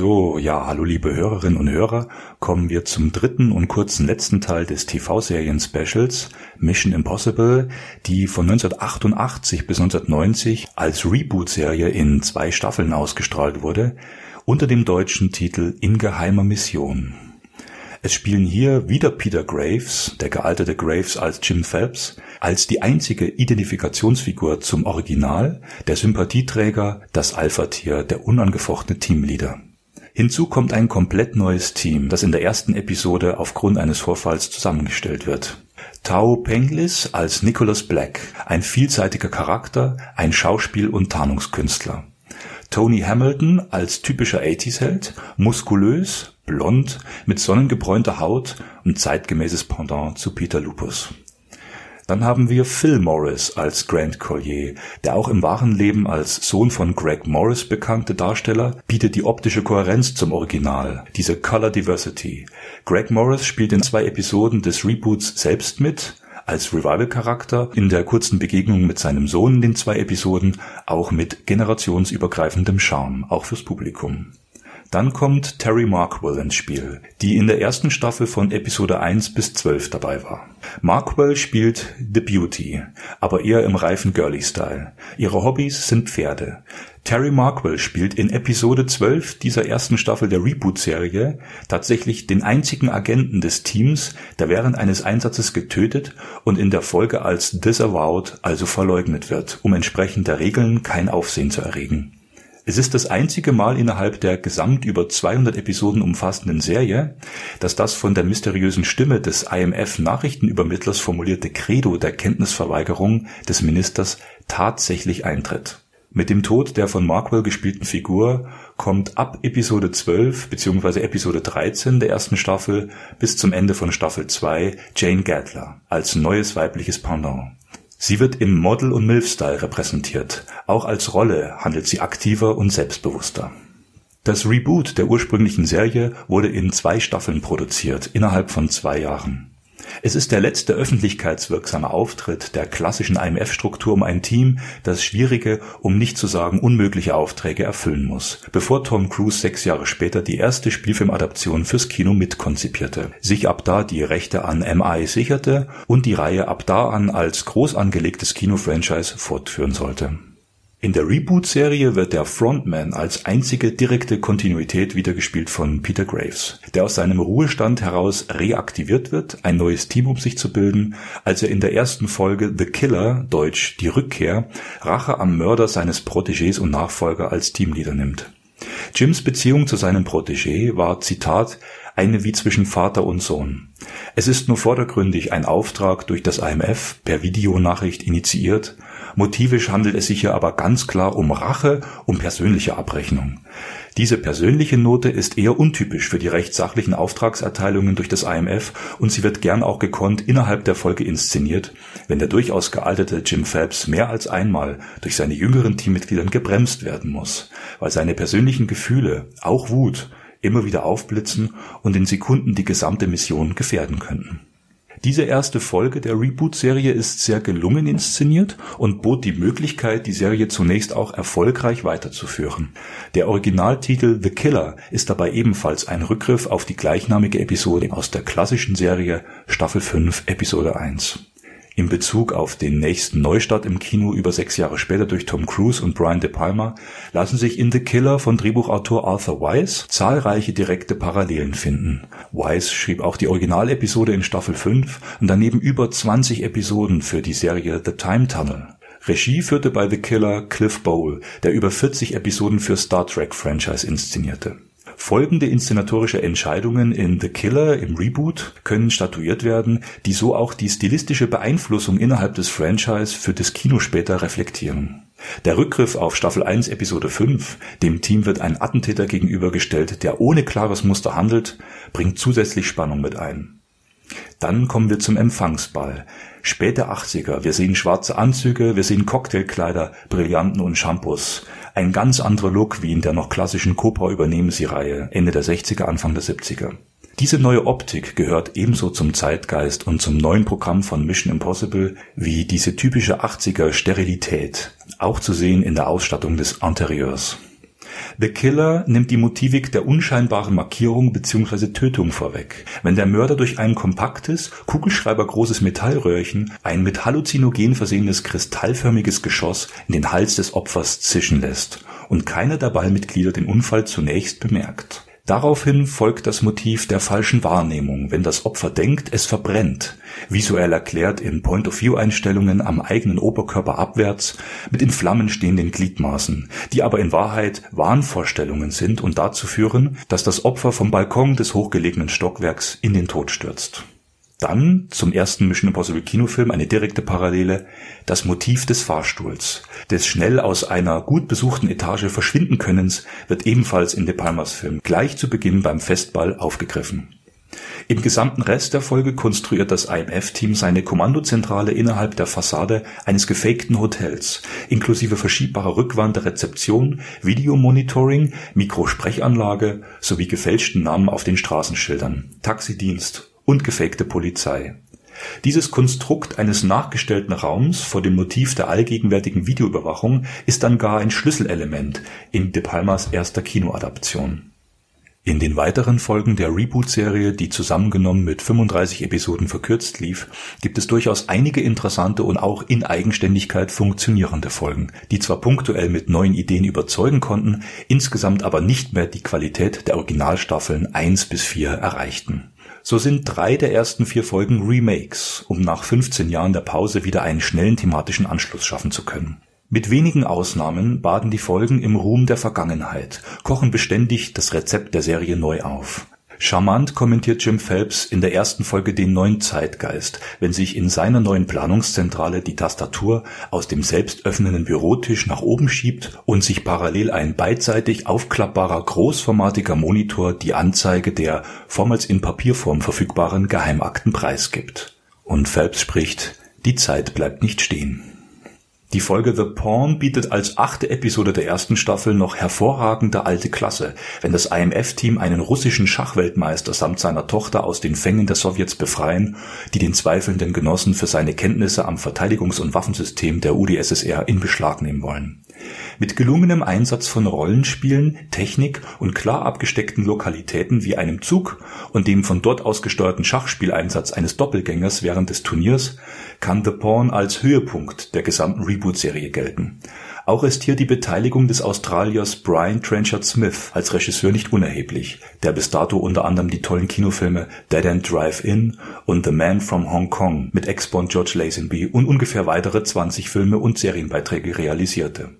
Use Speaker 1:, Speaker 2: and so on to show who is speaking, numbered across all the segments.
Speaker 1: So, ja, hallo liebe Hörerinnen und Hörer, kommen wir zum dritten und kurzen letzten Teil des TV-Serien-Specials Mission Impossible, die von 1988 bis 1990 als Reboot-Serie in zwei Staffeln ausgestrahlt wurde, unter dem deutschen Titel In geheimer Mission. Es spielen hier wieder Peter Graves, der gealterte Graves als Jim Phelps, als die einzige Identifikationsfigur zum Original, der Sympathieträger, das Alpha-Tier, der unangefochtene Teamleader. Hinzu kommt ein komplett neues Team, das in der ersten Episode aufgrund eines Vorfalls zusammengestellt wird. Tao Penglis als Nicholas Black, ein vielseitiger Charakter, ein Schauspiel- und Tarnungskünstler. Tony Hamilton als typischer 80s-Held, muskulös, blond, mit sonnengebräunter Haut und zeitgemäßes Pendant zu Peter Lupus. Dann haben wir Phil Morris als Grant Collier, der auch im wahren Leben als Sohn von Greg Morris bekannte Darsteller, bietet die optische Kohärenz zum Original, diese Color Diversity. Greg Morris spielt in zwei Episoden des Reboots selbst mit, als Revival-Charakter, in der kurzen Begegnung mit seinem Sohn in den zwei Episoden, auch mit generationsübergreifendem Charme, auch fürs Publikum. Dann kommt Terry Markwell ins Spiel, die in der ersten Staffel von Episode 1 bis 12 dabei war. Markwell spielt The Beauty, aber eher im reifen Girly-Style. Ihre Hobbys sind Pferde. Terry Markwell spielt in Episode 12 dieser ersten Staffel der Reboot-Serie tatsächlich den einzigen Agenten des Teams, der während eines Einsatzes getötet und in der Folge als disavowed, also verleugnet wird, um entsprechend der Regeln kein Aufsehen zu erregen. Es ist das einzige Mal innerhalb der gesamt über 200 Episoden umfassenden Serie, dass das von der mysteriösen Stimme des IMF-Nachrichtenübermittlers formulierte Credo der Kenntnisverweigerung des Ministers tatsächlich eintritt. Mit dem Tod der von Markwell gespielten Figur kommt ab Episode 12 bzw. Episode 13 der ersten Staffel bis zum Ende von Staffel 2 Jane Gatler als neues weibliches Pendant. Sie wird im Model- und MILF-Style repräsentiert, auch als Rolle handelt sie aktiver und selbstbewusster. Das Reboot der ursprünglichen Serie wurde in zwei Staffeln produziert, innerhalb von zwei Jahren. Es ist der letzte öffentlichkeitswirksame Auftritt der klassischen IMF-Struktur um ein Team, das schwierige, um nicht zu sagen unmögliche Aufträge erfüllen muss, bevor Tom Cruise sechs Jahre später die erste Spielfilmadaption fürs Kino mitkonzipierte, sich ab da die Rechte an MI sicherte und die Reihe ab da an als groß angelegtes Kinofranchise fortführen sollte in der Reboot-Serie wird der Frontman als einzige direkte Kontinuität wiedergespielt von Peter Graves, der aus seinem Ruhestand heraus reaktiviert wird, ein neues Team um sich zu bilden, als er in der ersten Folge The Killer (deutsch Die Rückkehr) Rache am Mörder seines Protégés und Nachfolger als Teamleader nimmt. Jims Beziehung zu seinem Protégé war Zitat eine wie zwischen Vater und Sohn. Es ist nur vordergründig ein Auftrag durch das IMF per Videonachricht initiiert Motivisch handelt es sich hier aber ganz klar um Rache, um persönliche Abrechnung. Diese persönliche Note ist eher untypisch für die recht sachlichen Auftragserteilungen durch das IMF und sie wird gern auch gekonnt innerhalb der Folge inszeniert, wenn der durchaus gealterte Jim Phelps mehr als einmal durch seine jüngeren Teammitgliedern gebremst werden muss, weil seine persönlichen Gefühle, auch Wut, immer wieder aufblitzen und in Sekunden die gesamte Mission gefährden könnten. Diese erste Folge der Reboot-Serie ist sehr gelungen inszeniert und bot die Möglichkeit, die Serie zunächst auch erfolgreich weiterzuführen. Der Originaltitel The Killer ist dabei ebenfalls ein Rückgriff auf die gleichnamige Episode aus der klassischen Serie Staffel 5 Episode 1 in Bezug auf den nächsten Neustart im Kino über sechs Jahre später durch Tom Cruise und Brian De Palma lassen sich in The Killer von Drehbuchautor Arthur Weiss zahlreiche direkte Parallelen finden. Weiss schrieb auch die Originalepisode in Staffel 5 und daneben über 20 Episoden für die Serie The Time Tunnel. Regie führte bei The Killer Cliff Bowl, der über 40 Episoden für Star Trek Franchise inszenierte Folgende inszenatorische Entscheidungen in The Killer im Reboot können statuiert werden, die so auch die stilistische Beeinflussung innerhalb des Franchise für das Kino später reflektieren. Der Rückgriff auf Staffel 1 Episode 5, dem Team wird ein Attentäter gegenübergestellt, der ohne klares Muster handelt, bringt zusätzlich Spannung mit ein Dann kommen wir zum Empfangsball. Späte 80er. Wir sehen schwarze Anzüge, wir sehen Cocktailkleider, Brillanten und Shampoos. Ein ganz anderer Look wie in der noch klassischen Cobra übernehmen sie Reihe Ende der 60er, Anfang der 70er. Diese neue Optik gehört ebenso zum Zeitgeist und zum neuen Programm von Mission Impossible wie diese typische 80er Sterilität, auch zu sehen in der Ausstattung des Interieurs. The Killer nimmt die Motivik der unscheinbaren Markierung bzw. Tötung vorweg. Wenn der Mörder durch ein kompaktes, kugelschreibergroßes Metallröhrchen ein mit Halluzinogen versehenes kristallförmiges Geschoss in den Hals des Opfers zischen lässt und keiner der Ballmitglieder den Unfall zunächst bemerkt. Daraufhin folgt das Motiv der falschen Wahrnehmung, wenn das Opfer denkt, es verbrennt, visuell erklärt in Point-of-View-Einstellungen am eigenen Oberkörper abwärts mit in Flammen stehenden Gliedmaßen, die aber in Wahrheit Wahnvorstellungen sind und dazu führen, dass das Opfer vom Balkon des hochgelegenen Stockwerks in den Tod stürzt dann zum ersten Mission Impossible Kinofilm eine direkte Parallele, das Motiv des Fahrstuhls, des schnell aus einer gut besuchten Etage verschwinden Könnens, wird ebenfalls in De Palmas Film gleich zu Beginn beim Festball aufgegriffen. Im gesamten Rest der Folge konstruiert das IMF-Team seine Kommandozentrale innerhalb der Fassade eines gefakten Hotels, inklusive verschiebbarer Rückwand der Rezeption, Videomonitoring, Mikrosprechanlage sowie gefälschten Namen auf den Straßenschildern, Taxidienst und gefakte Polizei. Dieses Konstrukt eines nachgestellten Raums vor dem Motiv der allgegenwärtigen Videoüberwachung ist dann gar ein Schlüsselelement in De Palmas erster Kinoadaption. In den weiteren Folgen der Reboot-Serie, die zusammengenommen mit 35 Episoden verkürzt lief, gibt es durchaus einige interessante und auch in Eigenständigkeit funktionierende Folgen, die zwar punktuell mit neuen Ideen überzeugen konnten, insgesamt aber nicht mehr die Qualität der Originalstaffeln 1 bis 4 erreichten so sind drei der ersten vier Folgen Remakes, um nach 15 Jahren der Pause wieder einen schnellen thematischen Anschluss schaffen zu können. Mit wenigen Ausnahmen baden die Folgen im Ruhm der Vergangenheit, kochen beständig das Rezept der Serie neu auf Charmant kommentiert Jim Phelps in der ersten Folge den neuen Zeitgeist, wenn sich in seiner neuen Planungszentrale die Tastatur aus dem selbst öffnenden Bürotisch nach oben schiebt und sich parallel ein beidseitig aufklappbarer großformatiger Monitor die Anzeige der vormals in Papierform verfügbaren Geheimakten preisgibt. Und Phelps spricht, die Zeit bleibt nicht stehen. Die Folge The Pawn bietet als achte Episode der ersten Staffel noch hervorragende alte Klasse, wenn das IMF-Team einen russischen Schachweltmeister samt seiner Tochter aus den Fängen der Sowjets befreien, die den zweifelnden Genossen für seine Kenntnisse am Verteidigungs- und Waffensystem der UdSSR in Beschlag nehmen wollen. Mit gelungenem Einsatz von Rollenspielen, Technik und klar abgesteckten Lokalitäten wie einem Zug und dem von dort aus gesteuerten Schachspieleinsatz eines Doppelgängers während des Turniers kann The Pawn als Höhepunkt der gesamten Reboot-Serie gelten. Auch ist hier die Beteiligung des Australiers Brian Trenchard Smith als Regisseur nicht unerheblich, der bis dato unter anderem die tollen Kinofilme Dead End Drive-In und The Man from Hong Kong mit Ex-Bond George Lazenby und ungefähr weitere 20 Filme und Serienbeiträge realisierte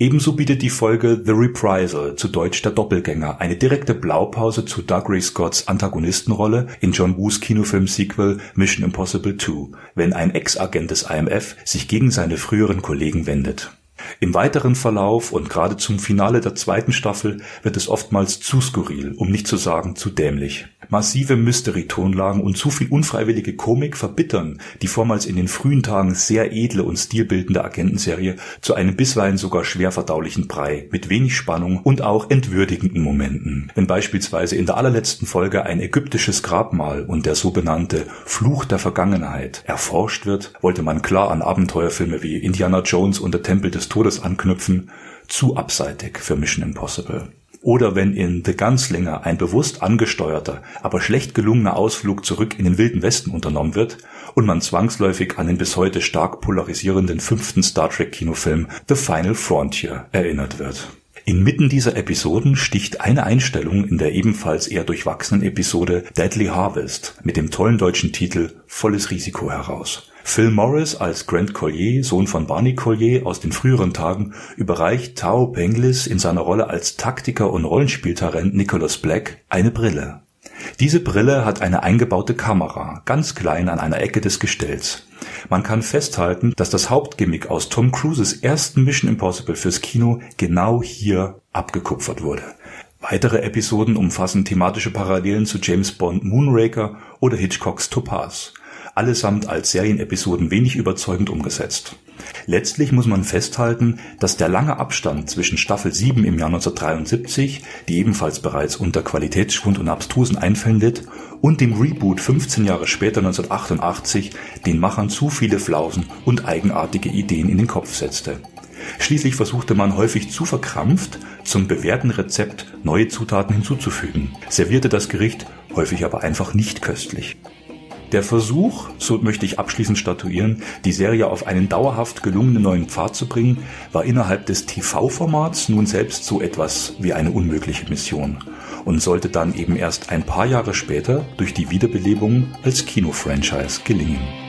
Speaker 1: Ebenso bietet die Folge The Reprisal zu deutsch Der Doppelgänger eine direkte Blaupause zu Dougray Scotts Antagonistenrolle in John Woos Kinofilm-Sequel Mission Impossible 2, wenn ein Ex-Agent des IMF sich gegen seine früheren Kollegen wendet. Im weiteren Verlauf und gerade zum Finale der zweiten Staffel wird es oftmals zu skurril, um nicht zu sagen zu dämlich Massive Mystery-Tonlagen und zu viel unfreiwillige Komik verbittern die vormals in den frühen Tagen sehr edle und stilbildende Agentenserie zu einem bisweilen sogar schwer verdaulichen Brei mit wenig Spannung und auch entwürdigenden Momenten. Wenn beispielsweise in der allerletzten Folge ein ägyptisches Grabmal und der so benannte Fluch der Vergangenheit erforscht wird, wollte man klar an Abenteuerfilme wie Indiana Jones und der Tempel des Todes anknüpfen, zu abseitig für Mission Impossible. Oder wenn in The Gunslinger ein bewusst angesteuerter, aber schlecht gelungener Ausflug zurück in den Wilden Westen unternommen wird und man zwangsläufig an den bis heute stark polarisierenden fünften Star Trek Kinofilm The Final Frontier erinnert wird. Inmitten dieser Episoden sticht eine Einstellung in der ebenfalls eher durchwachsenen Episode Deadly Harvest mit dem tollen deutschen Titel Volles Risiko heraus Phil Morris als Grant Collier, Sohn von Barney Collier aus den früheren Tagen, überreicht Tao Penglis in seiner Rolle als Taktiker und Rollenspieltalent Nicholas Black eine Brille. Diese Brille hat eine eingebaute Kamera, ganz klein an einer Ecke des Gestells. Man kann festhalten, dass das Hauptgimmick aus Tom Cruises ersten Mission Impossible fürs Kino genau hier abgekupfert wurde Weitere Episoden umfassen thematische Parallelen zu James Bond Moonraker oder Hitchcocks Topaz, allesamt als Serienepisoden wenig überzeugend umgesetzt. Letztlich muss man festhalten, dass der lange Abstand zwischen Staffel 7 im Jahr 1973, die ebenfalls bereits unter Qualitätsschwund und abstrusen Einfällen litt, und dem Reboot 15 Jahre später 1988 den Machern zu viele Flausen und eigenartige Ideen in den Kopf setzte. Schließlich versuchte man häufig zu verkrampft, zum bewährten Rezept neue Zutaten hinzuzufügen, servierte das Gericht häufig aber einfach nicht köstlich. Der Versuch, so möchte ich abschließend statuieren, die Serie auf einen dauerhaft gelungenen neuen Pfad zu bringen, war innerhalb des TV-Formats nun selbst so etwas wie eine unmögliche Mission und sollte dann eben erst ein paar Jahre später durch die Wiederbelebung als Kinofranchise gelingen.